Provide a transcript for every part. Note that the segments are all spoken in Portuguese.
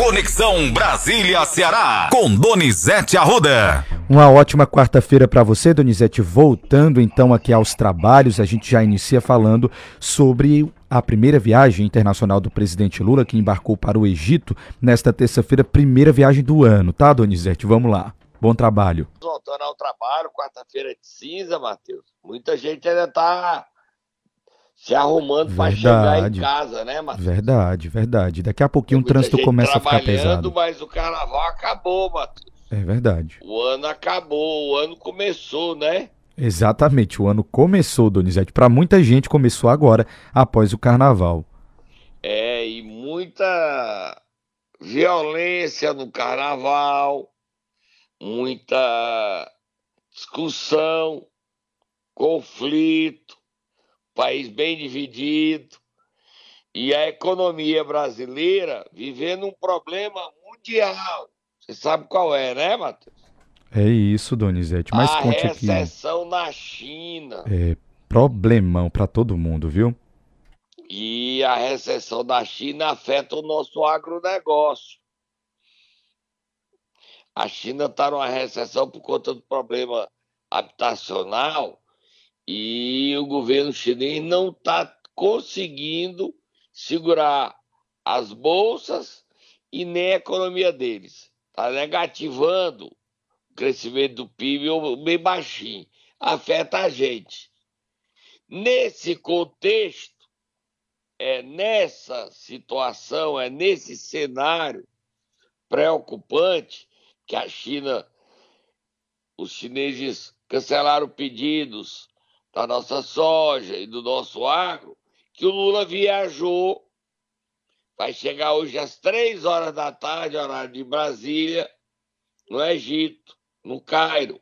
Conexão Brasília-Ceará, com Donizete Arruda. Uma ótima quarta-feira para você, Donizete. Voltando então aqui aos trabalhos, a gente já inicia falando sobre a primeira viagem internacional do presidente Lula, que embarcou para o Egito nesta terça-feira, primeira viagem do ano, tá, Donizete? Vamos lá. Bom trabalho. Voltando ao trabalho, quarta-feira de cinza, Matheus. Muita gente ainda tá se arrumando para chegar em casa, né, Matheus? Verdade, verdade. Daqui a pouquinho o trânsito começa a ficar pesado. mas o carnaval acabou, Matheus. É verdade. O ano acabou, o ano começou, né? Exatamente, o ano começou, Donizete. Para muita gente começou agora, após o carnaval. É, e muita violência no carnaval, muita discussão, conflito, país bem dividido e a economia brasileira vivendo um problema mundial. Você sabe qual é, né, Matheus? É isso, Donizete. Mas a conte aqui. A recessão na China. É problemão para todo mundo, viu? E a recessão da China afeta o nosso agronegócio. A China está numa recessão por conta do problema habitacional e o governo chinês não está conseguindo segurar as bolsas e nem a economia deles. Está negativando o crescimento do PIB bem baixinho. Afeta a gente. Nesse contexto, é nessa situação, é nesse cenário preocupante que a China, os chineses cancelaram pedidos da nossa soja e do nosso agro, que o Lula viajou, vai chegar hoje às três horas da tarde, horário de Brasília, no Egito, no Cairo.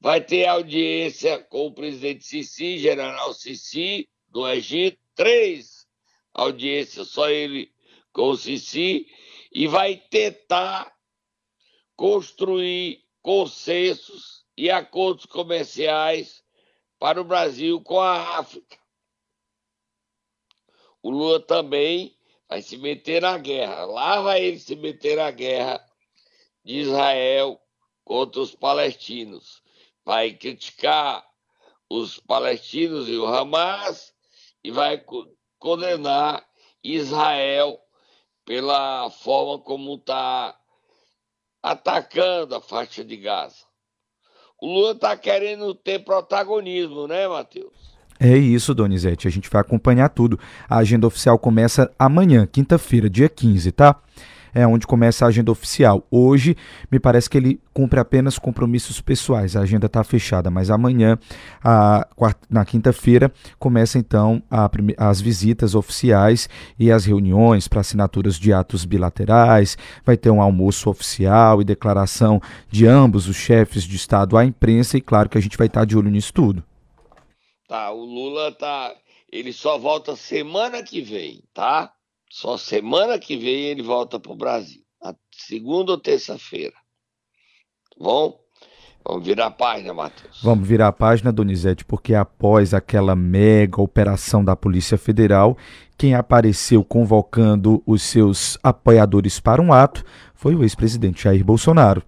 Vai ter audiência com o presidente Sisi, general Sisi, do Egito, três audiências, só ele com o Sisi, e vai tentar construir consensos e acordos comerciais para o Brasil com a África. O Lula também vai se meter na guerra. Lá vai ele se meter na guerra de Israel contra os palestinos. Vai criticar os palestinos e o Hamas e vai condenar Israel pela forma como está atacando a faixa de Gaza o Lula está querendo ter protagonismo, né, Matheus? É isso, Donizete. A gente vai acompanhar tudo. A agenda oficial começa amanhã, quinta-feira, dia 15, tá? É onde começa a agenda oficial. Hoje, me parece que ele cumpre apenas compromissos pessoais. A agenda está fechada, mas amanhã, a, na quinta-feira, começa então a, as visitas oficiais e as reuniões para assinaturas de atos bilaterais. Vai ter um almoço oficial e declaração de ambos os chefes de Estado à imprensa. E claro que a gente vai estar tá de olho nisso tudo. Tá, o Lula tá. Ele só volta semana que vem, tá? Só semana que vem ele volta para o Brasil. Na segunda ou terça-feira. Tá bom? Vamos virar a página, Matheus. Vamos virar a página, Donizete, porque após aquela mega operação da Polícia Federal, quem apareceu convocando os seus apoiadores para um ato foi o ex-presidente Jair Bolsonaro.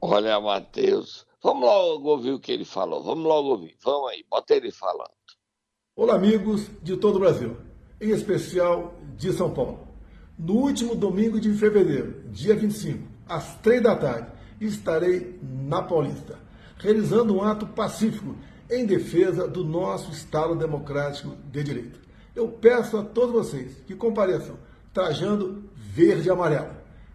Olha, Matheus, Vamos logo ouvir o que ele falou. Vamos logo ouvir. Vamos aí, bota ele falando. Olá, amigos de todo o Brasil, em especial de São Paulo. No último domingo de fevereiro, dia 25, às três da tarde, estarei na Paulista, realizando um ato pacífico em defesa do nosso Estado Democrático de Direito. Eu peço a todos vocês que compareçam trajando verde e amarelo.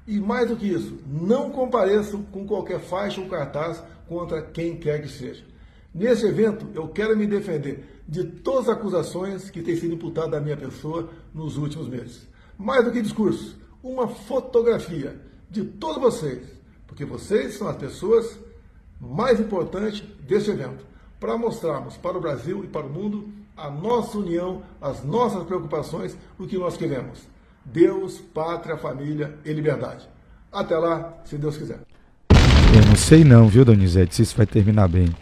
E mais do que isso, não compareçam com qualquer faixa ou cartaz contra quem quer que seja. Nesse evento, eu quero me defender de todas as acusações que têm sido imputadas à minha pessoa nos últimos meses. Mais do que discurso, uma fotografia de todos vocês, porque vocês são as pessoas mais importantes deste evento, para mostrarmos para o Brasil e para o mundo a nossa união, as nossas preocupações, o que nós queremos. Deus, pátria, família e liberdade. Até lá, se Deus quiser. Eu não sei não, viu, Donizete, se isso vai terminar bem.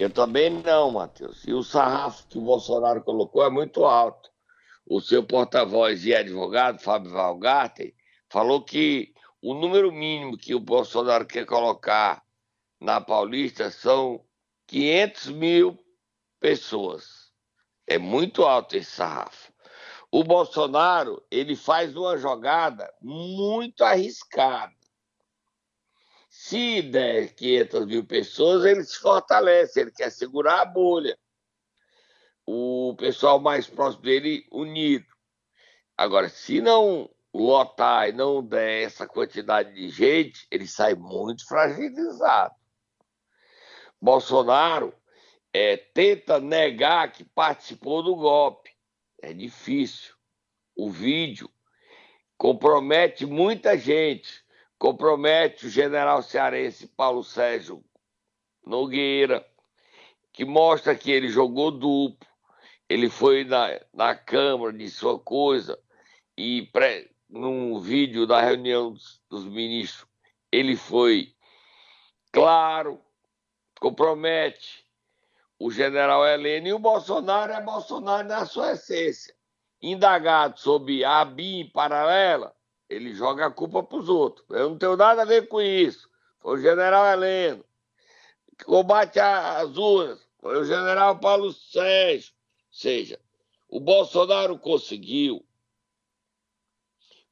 Eu também não, Matheus. E o sarrafo que o Bolsonaro colocou é muito alto. o seu porta-voz e advogado, Fábio Valgarten, falou que o número mínimo que o Bolsonaro quer colocar na Paulista são 500 mil pessoas. É muito alto esse sarrafo. O Bolsonaro ele faz uma jogada muito arriscada. Se der 500 mil pessoas, ele se fortalece, ele quer segurar a bolha. O pessoal mais próximo dele unido. Agora, se não lotar e não der essa quantidade de gente, ele sai muito fragilizado. Bolsonaro é, tenta negar que participou do golpe. É difícil. O vídeo compromete muita gente. Compromete o general cearense Paulo Sérgio Nogueira, que mostra que ele jogou duplo, ele foi na, na Câmara, disse uma coisa, e pré, num vídeo da reunião dos, dos ministros, ele foi claro, compromete o general Heleno e o Bolsonaro é Bolsonaro na sua essência. Indagado sobre a BIM paralela, ele joga a culpa para os outros. Eu não tenho nada a ver com isso. Foi o general Heleno. Que combate as urnas. Foi o general Paulo Sérgio. Ou seja, o Bolsonaro conseguiu,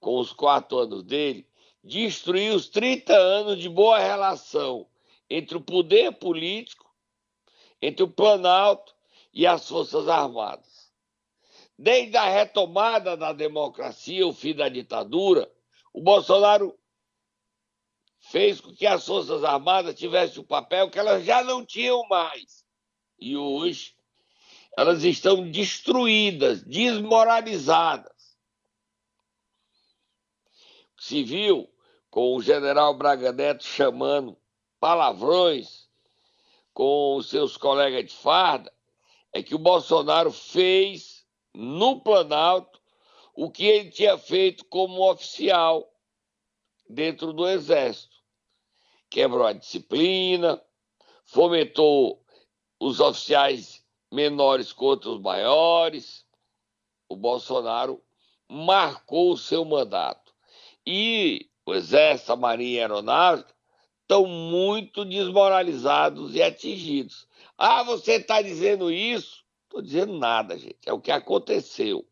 com os quatro anos dele, destruir os 30 anos de boa relação entre o poder político entre o Planalto e as Forças Armadas. Desde a retomada da democracia, o fim da ditadura, o Bolsonaro fez com que as Forças Armadas tivessem o papel que elas já não tinham mais. E hoje elas estão destruídas, desmoralizadas. Se viu com o general Braga Neto chamando palavrões com seus colegas de farda é que o Bolsonaro fez no Planalto o que ele tinha feito como oficial dentro do Exército. Quebrou a disciplina, fomentou os oficiais menores contra os maiores. O Bolsonaro marcou o seu mandato. E o Exército, a Marinha e a Aeronáutica estão muito desmoralizados e atingidos. Ah, você está dizendo isso? Estou dizendo nada, gente. É o que aconteceu.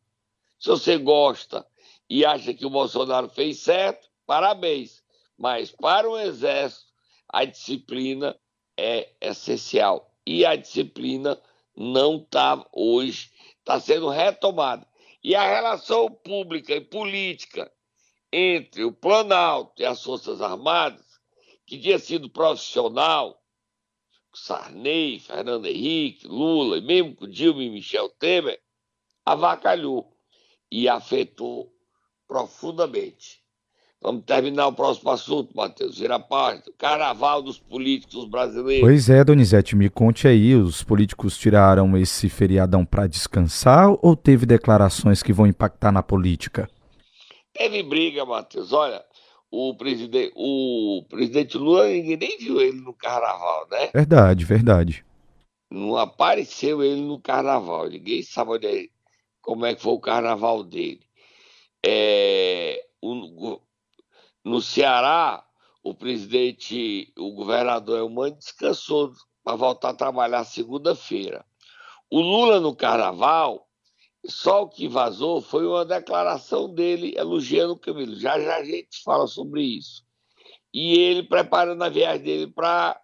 Se você gosta e acha que o Bolsonaro fez certo, parabéns. Mas para o Exército, a disciplina é essencial. E a disciplina não está hoje, está sendo retomada. E a relação pública e política entre o Planalto e as Forças Armadas que tinha sido profissional, Sarney, Fernando Henrique, Lula, e mesmo com Dilma e Michel Temer, avacalhou e afetou profundamente. Vamos terminar o próximo assunto, Matheus. Vira parte. Carnaval dos políticos brasileiros. Pois é, Donizete, me conte aí. Os políticos tiraram esse feriadão para descansar ou teve declarações que vão impactar na política? Teve briga, Matheus. Olha, o presidente, o presidente Lula, ninguém nem viu ele no carnaval, né? Verdade, verdade. Não apareceu ele no carnaval. Ninguém sabe onde é, como é que foi o carnaval dele. É, o, no Ceará, o presidente, o governador Elmano descansou para voltar a trabalhar segunda-feira. O Lula no carnaval só o que vazou foi uma declaração dele elogiando o Camilo. Já já a gente fala sobre isso. E ele preparando a viagem dele pra,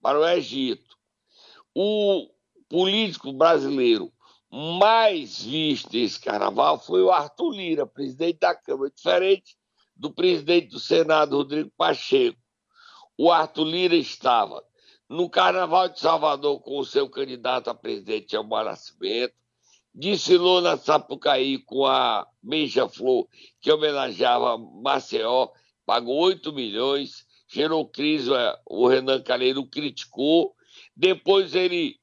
para o Egito. O político brasileiro mais visto nesse carnaval foi o Arthur Lira, presidente da Câmara, diferente do presidente do Senado, Rodrigo Pacheco. O Arthur Lira estava no Carnaval de Salvador com o seu candidato a presidente, Elmar Nascimento, desfilou na Sapucaí com a Beija-Flor, que homenageava Maceió, pagou 8 milhões, gerou crise, é, o Renan Calheiro criticou, depois ele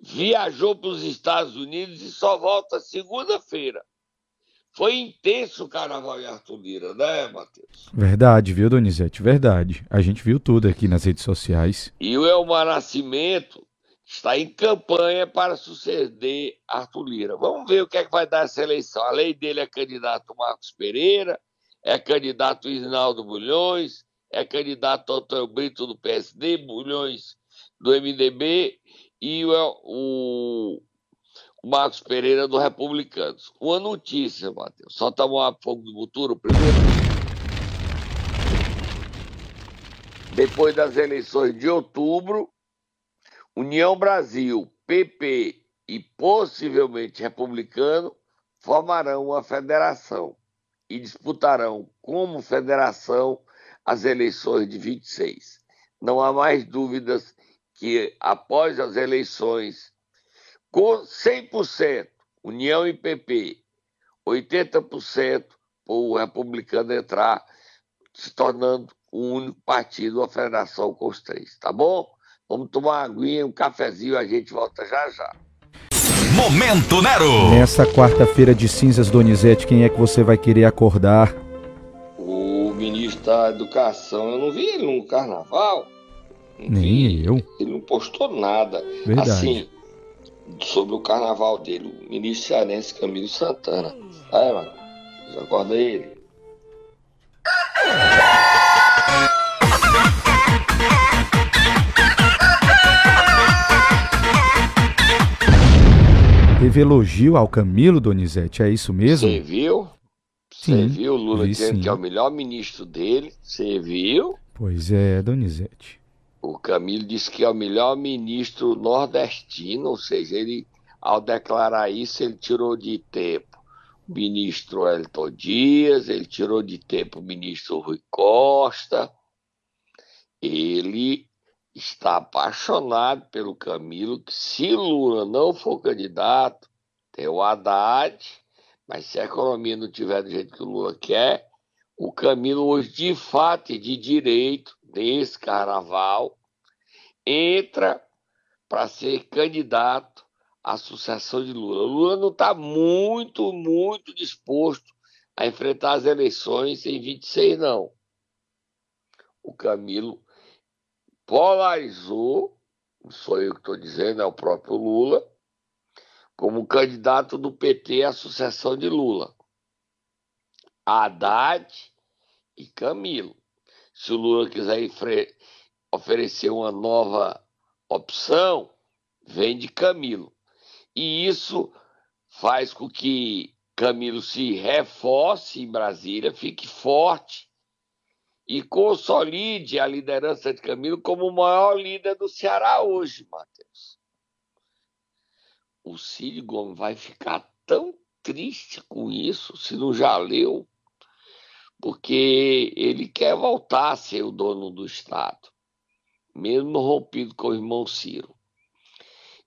viajou para os Estados Unidos e só volta segunda-feira. Foi intenso o carnaval em Arthur Lira, né, Matheus? Verdade, viu, Donizete? Verdade. A gente viu tudo aqui nas redes sociais. E o Elmar Nascimento está em campanha para suceder Arthur Lira. Vamos ver o que é que vai dar essa eleição. A lei dele é candidato Marcos Pereira, é candidato Isnaldo Bulhões, é candidato Antônio Brito do PSD, Bulhões do MDB e o, o, o Marcos Pereira do Republicanos. Uma notícia, Matheus. Só tomar fogo do futuro primeiro. Depois das eleições de outubro, União Brasil, PP e possivelmente Republicano formarão uma federação e disputarão como federação as eleições de 26. Não há mais dúvidas que após as eleições, com 100% União e PP, 80% o republicano entrar, se tornando o único partido, a federação com os três, tá bom? Vamos tomar uma aguinha, um cafezinho, a gente volta já já. Momento Nero! Nessa quarta-feira de cinzas, Donizete, quem é que você vai querer acordar? O ministro da Educação, eu não vi ele no carnaval. Nem vi. eu. Ele não postou nada. Verdade. Assim, sobre o carnaval dele, o ministro cearense Camilo Santana. Aí, mano, acorda ele. Teve elogio ao Camilo Donizete, é isso mesmo? Você viu? Você viu o Lula dizendo sim. que é o melhor ministro dele? Você viu? Pois é, Donizete. O Camilo disse que é o melhor ministro nordestino, ou seja, ele, ao declarar isso, ele tirou de tempo o ministro Elton Dias, ele tirou de tempo o ministro Rui Costa. Ele está apaixonado pelo Camilo, que se Lula não for candidato, tem o Haddad, mas se a economia não tiver do jeito que o Lula quer, o Camilo hoje, de fato e de direito, nesse carnaval, entra para ser candidato à sucessão de Lula. O Lula não está muito, muito disposto a enfrentar as eleições em 26, não. O Camilo polarizou, não sou eu que estou dizendo, é o próprio Lula, como candidato do PT à sucessão de Lula. Haddad e Camilo. Se o Lula quiser oferecer uma nova opção, vem de Camilo. E isso faz com que Camilo se reforce em Brasília, fique forte e consolide a liderança de Camilo como o maior líder do Ceará hoje, Matheus. O Ciro Gomes vai ficar tão triste com isso, se não já leu, porque ele quer voltar a ser o dono do Estado, mesmo rompido com o irmão Ciro.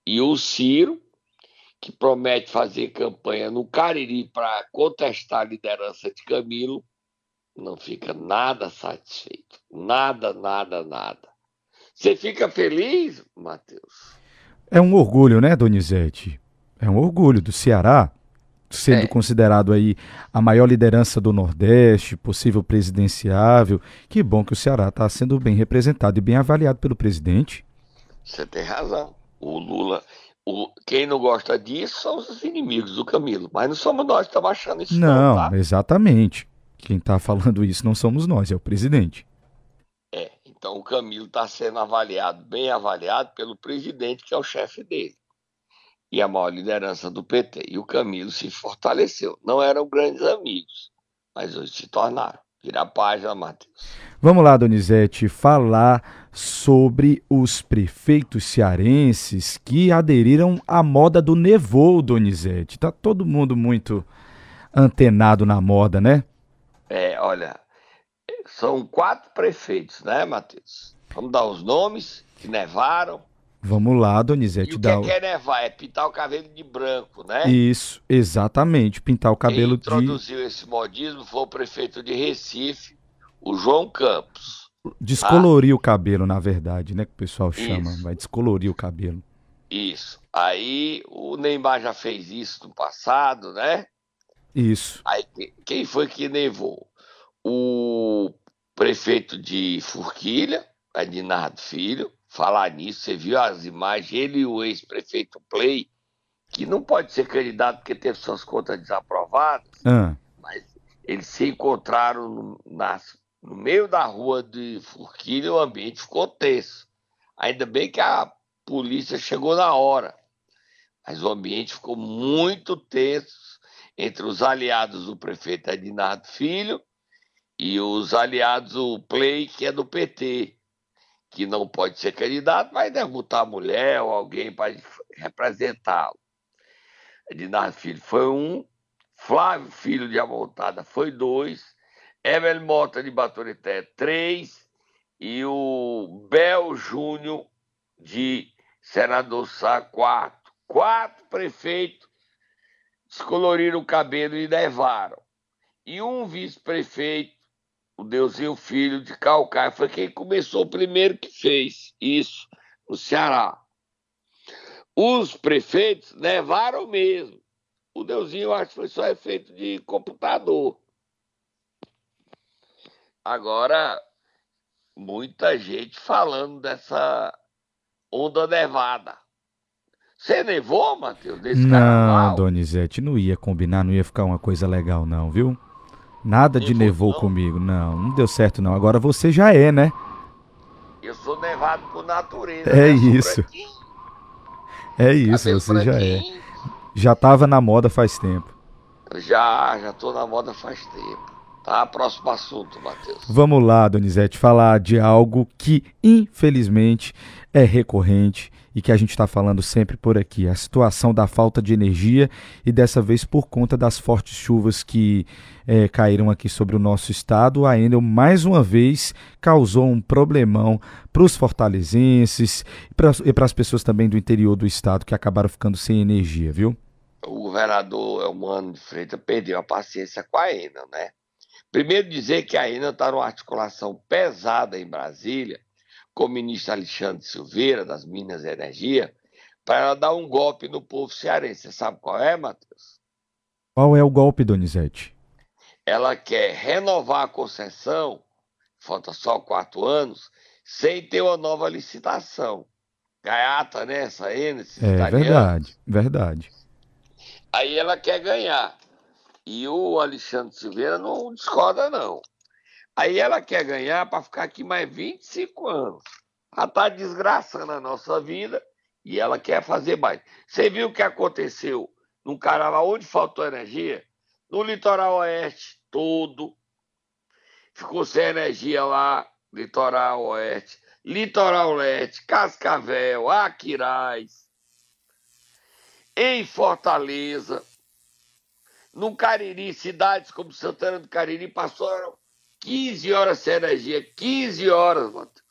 E o Ciro, que promete fazer campanha no Cariri para contestar a liderança de Camilo, não fica nada satisfeito. Nada, nada, nada. Você fica feliz, Matheus? É um orgulho, né, Donizete? É um orgulho do Ceará, sendo é. considerado aí a maior liderança do Nordeste, possível presidenciável. Que bom que o Ceará está sendo bem representado e bem avaliado pelo presidente. Você tem razão. O Lula, o, quem não gosta disso são os inimigos do Camilo, mas não somos nós que estamos achando isso. Não, não tá? exatamente. Quem está falando isso não somos nós, é o presidente. É, então o Camilo está sendo avaliado, bem avaliado pelo presidente, que é o chefe dele. E a maior liderança do PT. E o Camilo se fortaleceu. Não eram grandes amigos, mas hoje se tornaram. Vira a página, Matheus. Vamos lá, Donizete, falar sobre os prefeitos cearenses que aderiram à moda do nevou, Donizete. Tá todo mundo muito antenado na moda, né? É, olha, são quatro prefeitos, né, Matheus? Vamos dar os nomes que nevaram. Vamos lá, Donizete. E o que, é, que é nevar? É pintar o cabelo de branco, né? Isso, exatamente, pintar o cabelo Quem introduziu de... esse modismo foi o prefeito de Recife, o João Campos. Descolorir ah. o cabelo, na verdade, né? Que o pessoal chama. Isso. Vai descolorir o cabelo. Isso. Aí o Neymar já fez isso no passado, né? Isso. Aí quem foi que nevou? O prefeito de Forquilha, Edinardo Filho, falar nisso, você viu as imagens, ele e o ex-prefeito Play, que não pode ser candidato porque teve suas contas desaprovadas, Ah, mas eles se encontraram no, nas- no meio da rua de Forquilha e o ambiente ficou tenso. Ainda bem que a polícia chegou na hora, mas o ambiente ficou muito tenso entre os aliados do prefeito Edinardo Filho e os aliados do Play, que é do PT, que não pode ser candidato, vai derrotar a mulher ou alguém para representá-lo. Edinardo Filho foi um, Flávio Filho de Amontada foi dois, Evelyn Mota de Baturité, três, e o Bel Júnior de Senador Sá, quatro. Quatro prefeitos descoloriram o cabelo e levaram. E um vice-prefeito, o Deusinho Filho de Calcaia, foi quem começou o primeiro que fez isso no Ceará. Os prefeitos levaram mesmo. O Deusinho, eu acho que foi só efeito de computador. Agora, muita gente falando dessa onda nevada. Você nevou, Matheus, desse não, carnaval? Donizete, não ia combinar, não ia ficar uma coisa legal, não, viu? Nada de Nevou, não? comigo, não, não deu certo, não. Agora você já é, né? Eu sou nevado por natureza. É né? Isso. É isso, você já é. Já tava na moda faz tempo. Já, já tô na moda faz tempo. Tá, próximo assunto, Matheus. Vamos lá, Donizete, falar de algo que, infelizmente, é recorrente e que a gente está falando sempre por aqui: a situação da falta de energia e dessa vez por conta das fortes chuvas que eh, caíram aqui sobre o nosso estado. A Enel, mais uma vez, causou um problemão para os fortalezenses e para as pessoas também do interior do estado que acabaram ficando sem energia, viu? O governador Elmano de Freitas perdeu a paciência com a ENA, né? Primeiro dizer que a ENA está numa articulação pesada em Brasília com o ministro Alexandre Silveira, das Minas e Energia, para ela dar um golpe no povo cearense. Você sabe qual é, Matheus? Qual é o golpe, Donizete? Ela quer renovar a concessão, falta só quatro anos, sem ter uma nova licitação. Gaiata, né? Essa esses É italianos. verdade, verdade. Aí ela quer ganhar. E o Alexandre Silveira não discorda, não. Aí ela quer ganhar para ficar aqui mais 25 anos. Ela está desgraçando a nossa vida e ela quer fazer mais. Você viu o que aconteceu num carnaval onde faltou energia? No litoral oeste todo. Ficou sem energia lá, litoral oeste. Litoral leste, Cascavel, Aquiraz em Fortaleza, no Cariri, cidades como Santana do Cariri passaram 15 horas sem energia, 15 horas, Matheus.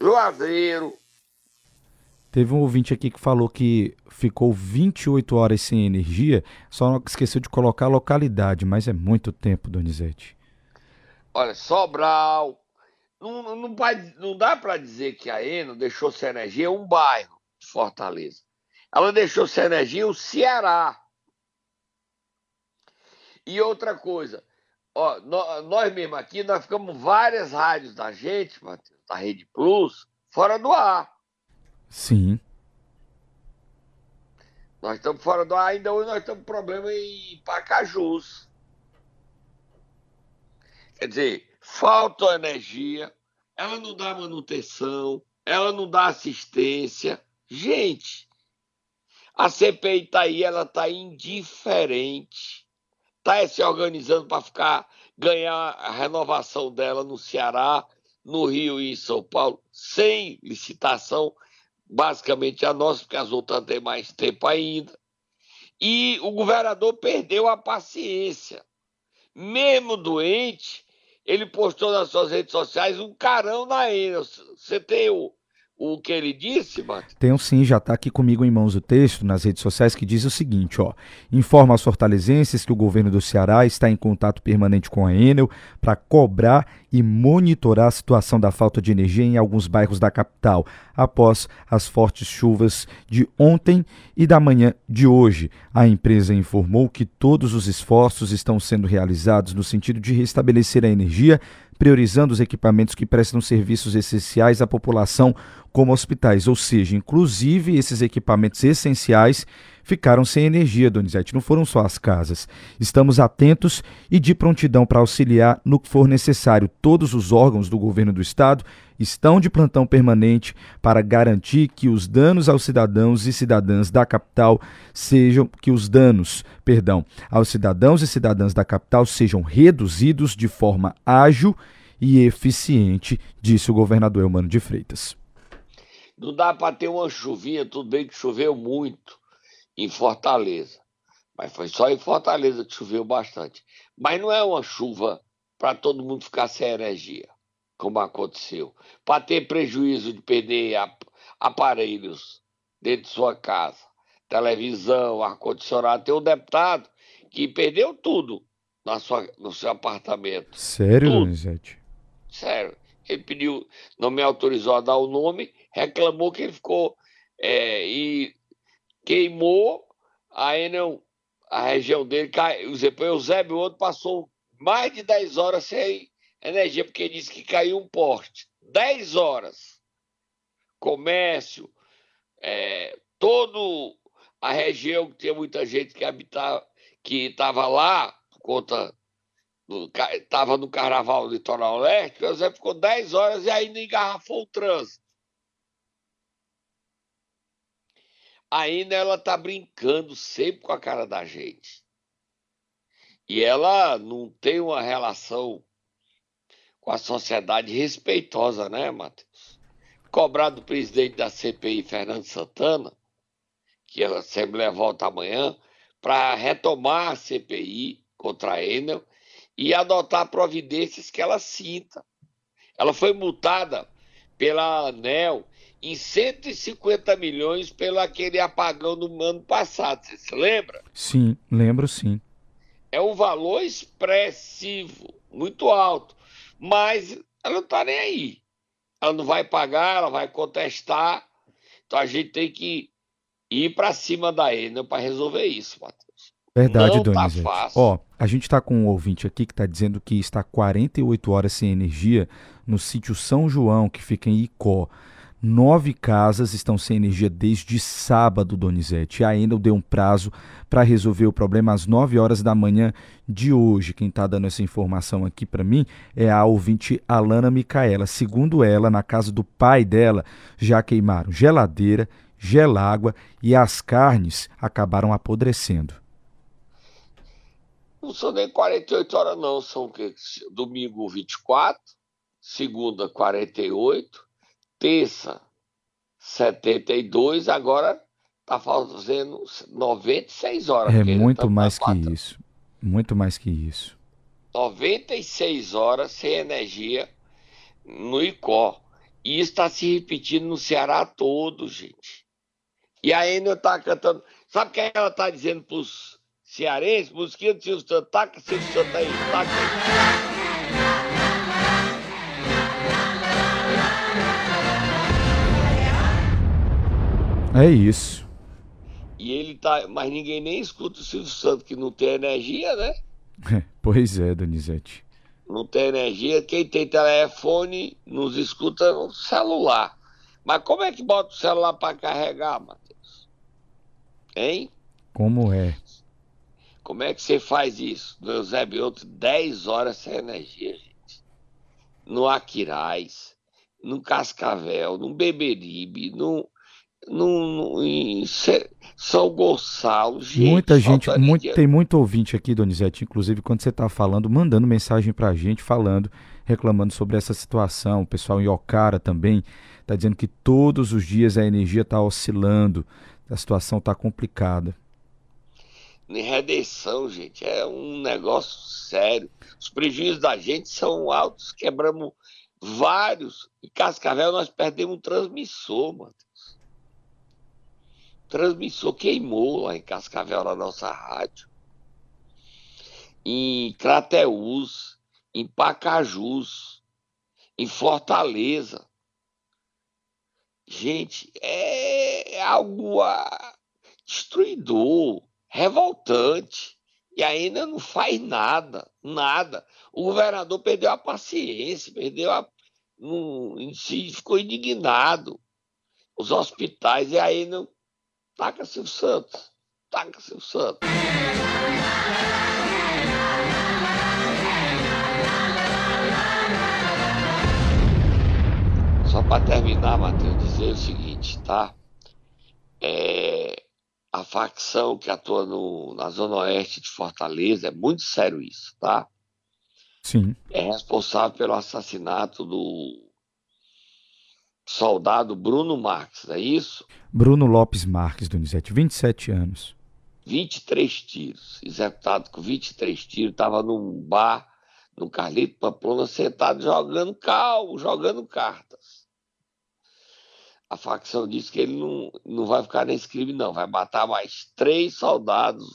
Juazeiro, Teve um ouvinte aqui que falou que ficou 28 horas sem energia, só esqueceu de colocar a localidade, mas é muito tempo, Donizete. olha, Sobral. Não, não, não dá para dizer que a Eno deixou sem energia um bairro de Fortaleza. Ela deixou sem energia o Ceará. E outra coisa, ó, nó- nós mesmo aqui, nós ficamos várias rádios da gente, Matheus, da Rede Plus, fora do ar. Sim. Nós estamos fora do ar, ainda hoje nós estamos com problema em Pacajus. Quer dizer, falta energia, ela não dá manutenção, ela não dá assistência. Gente, a CPI está aí, ela está indiferente. Está se organizando para ficar ganhar a renovação dela no Ceará, no Rio e em São Paulo, sem licitação, basicamente a nossa, porque as outras têm mais tempo ainda. E o governador perdeu a paciência. Mesmo doente, ele postou nas suas redes sociais um carão na Enel. Você tem o, o que ele disse? Tem um sim, já está aqui comigo em mãos o texto nas redes sociais que diz o seguinte, ó. Informa aos fortalezenses que o governo do Ceará está em contato permanente com a Enel para cobrar e monitorar a situação da falta de energia em alguns bairros da capital, após as fortes chuvas de ontem e da manhã de hoje. A empresa informou que todos os esforços estão sendo realizados no sentido de restabelecer a energia priorizando os equipamentos que prestam serviços essenciais à população, como hospitais. Ou seja, inclusive esses equipamentos essenciais ficaram sem energia, Donizete. Não foram só as casas. Estamos atentos e de prontidão para auxiliar no que for necessário. Todos os órgãos do governo do estado estão de plantão permanente para garantir que os danos aos cidadãos e cidadãs da capital sejam que os danos, perdão, aos cidadãos e cidadãs da capital sejam reduzidos de forma ágil e eficiente, disse o governador Elmano de Freitas. Não dá para ter uma chuvinha, tudo bem que choveu muito em Fortaleza. Mas foi só em Fortaleza que choveu bastante. Mas não é uma chuva para todo mundo ficar sem energia, como aconteceu. Para ter prejuízo de perder aparelhos dentro de sua casa, televisão, ar-condicionado. Tem um deputado que perdeu tudo na sua, no seu apartamento. Sério, Donizete? Sério. Ele pediu, não me autorizou a dar o nome, reclamou que ele ficou é, e queimou, a Enel, a região dele, caiu, o Eusébio outro passou mais de 10 horas sem energia, porque disse que caiu um poste. 10 horas. Comércio, é, todo a região que tinha muita gente que habitava, que estava lá, por conta estava no carnaval do litoral leste, o Eusébio ficou 10 horas e ainda engarrafou o trânsito. ainda ela tá brincando sempre com a cara da gente. E ela não tem uma relação com a sociedade respeitosa, né, Matheus? Cobrar do presidente da CPI, Fernando Santana, que a Assembleia volta amanhã, para retomar a CPI contra a Enel e adotar providências que ela sinta. Ela foi multada pela ANEL em 150 milhões pelo aquele apagão do ano passado. Você se lembra? Sim, lembro sim. É um valor expressivo, muito alto. Mas ela não está nem aí. Ela não vai pagar, ela vai contestar. Então a gente tem que ir para cima da Enel para resolver isso, Matheus. Verdade, não Donizete. Tá fácil. Ó, a gente está com um ouvinte aqui que está dizendo que está 48 horas sem energia no sítio São João, que fica em Icó. Nove casas estão sem energia desde sábado, Donizete. E ainda deu um prazo para resolver o problema às 9 horas da manhã de hoje. Quem está dando essa informação aqui para mim é a ouvinte Alana Micaela. Segundo ela, na casa do pai dela já queimaram geladeira, gelágua e as carnes acabaram apodrecendo. Não são nem 48 horas, não. São domingo 24, segunda 48 terça 72, agora está fazendo 96 horas. É muito mais que isso. Muito mais que isso. 96 horas sem energia no ICO. E isso está se repetindo no Ceará todo, gente. E a Enel está cantando. Sabe o que ela está dizendo para os cearenses? Musiquinha do Silvio Santos. Taca, Silvio Santos aí. Taca É isso. E ele tá. Mas ninguém nem escuta o Silvio Santos, que não tem energia, né? pois é, Donizete. Não tem energia. Quem tem telefone nos escuta no celular. Mas como é que bota o celular para carregar, Matheus? Hein? Como é? Como é que você faz isso? No Eusébio outro 10 horas sem energia, gente. No Aquiraz, no Cascavel, no Beberibe, no em São Gonçalo. Gente, Muita gente, muito, tem muito ouvinte aqui, Donizete, inclusive quando você está falando, mandando mensagem para a gente, falando, reclamando sobre essa situação. O pessoal em Ocara também está dizendo que todos os dias a energia está oscilando, a situação está complicada. Em redenção, gente, é um negócio sério. Os prejuízos da gente são altos, quebramos vários. Em Cascavel nós perdemos um transmissor, mano transmissor queimou lá em Cascavel, na nossa rádio. Em Crateús, em Pacajus, em Fortaleza. Gente, é algo ah, destruidor, revoltante. E ainda não faz nada, nada. O governador perdeu a paciência, perdeu a. Ficou indignado. Os hospitais, e não. Taca Silvio Santos. Taca Silvio Santos. Só para terminar, Matheus, dizer o seguinte, tá? É, a facção que atua no, na Zona Oeste de Fortaleza, é muito sério isso, tá? Sim. É responsável pelo assassinato do soldado Bruno Marques, é isso? Bruno Lopes Marques, Donizete, 27 anos. 23 tiros, executado com 23 tiros, estava num bar no Carlito Pamplona sentado jogando cal, jogando cartas a facção disse que ele não, não vai ficar nesse crime, não. Vai matar mais três soldados,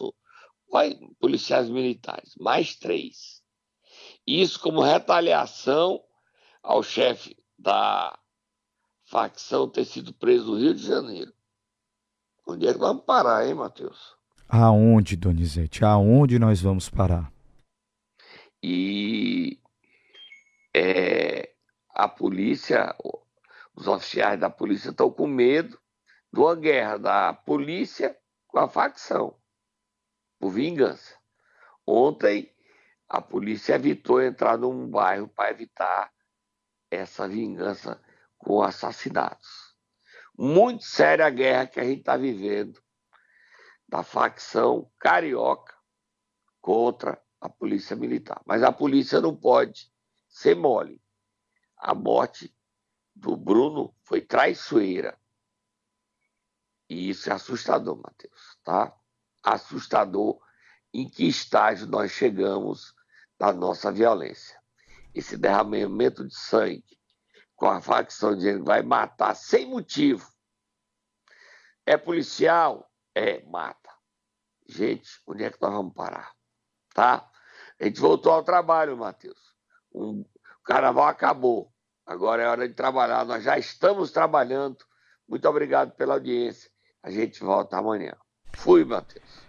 vai, policiais militares, mais três. Isso como retaliação ao chefe da facção ter sido preso no Rio de Janeiro. Onde é que vamos parar, hein, Matheus? Aonde, Donizete? Aonde nós vamos parar? E é, a polícia, os oficiais da polícia estão com medo de uma guerra da polícia com a facção, por vingança. Ontem, a polícia evitou entrar num bairro para evitar essa vingança com assassinatos. Muito séria a guerra que a gente está vivendo da facção carioca contra a polícia militar. Mas a polícia não pode ser mole. A morte do Bruno foi traiçoeira. E isso é assustador, Matheus, tá? Assustador em que estágio nós chegamos da nossa violência. Esse derramamento de sangue com a facção dizendo que vai matar sem motivo. É policial? É, mata. Gente, onde é que nós vamos parar? Tá? A gente voltou ao trabalho, Matheus. Um, o carnaval acabou. Agora é hora de trabalhar. Nós já estamos trabalhando. Muito obrigado pela audiência. A gente volta amanhã. Fui, Matheus.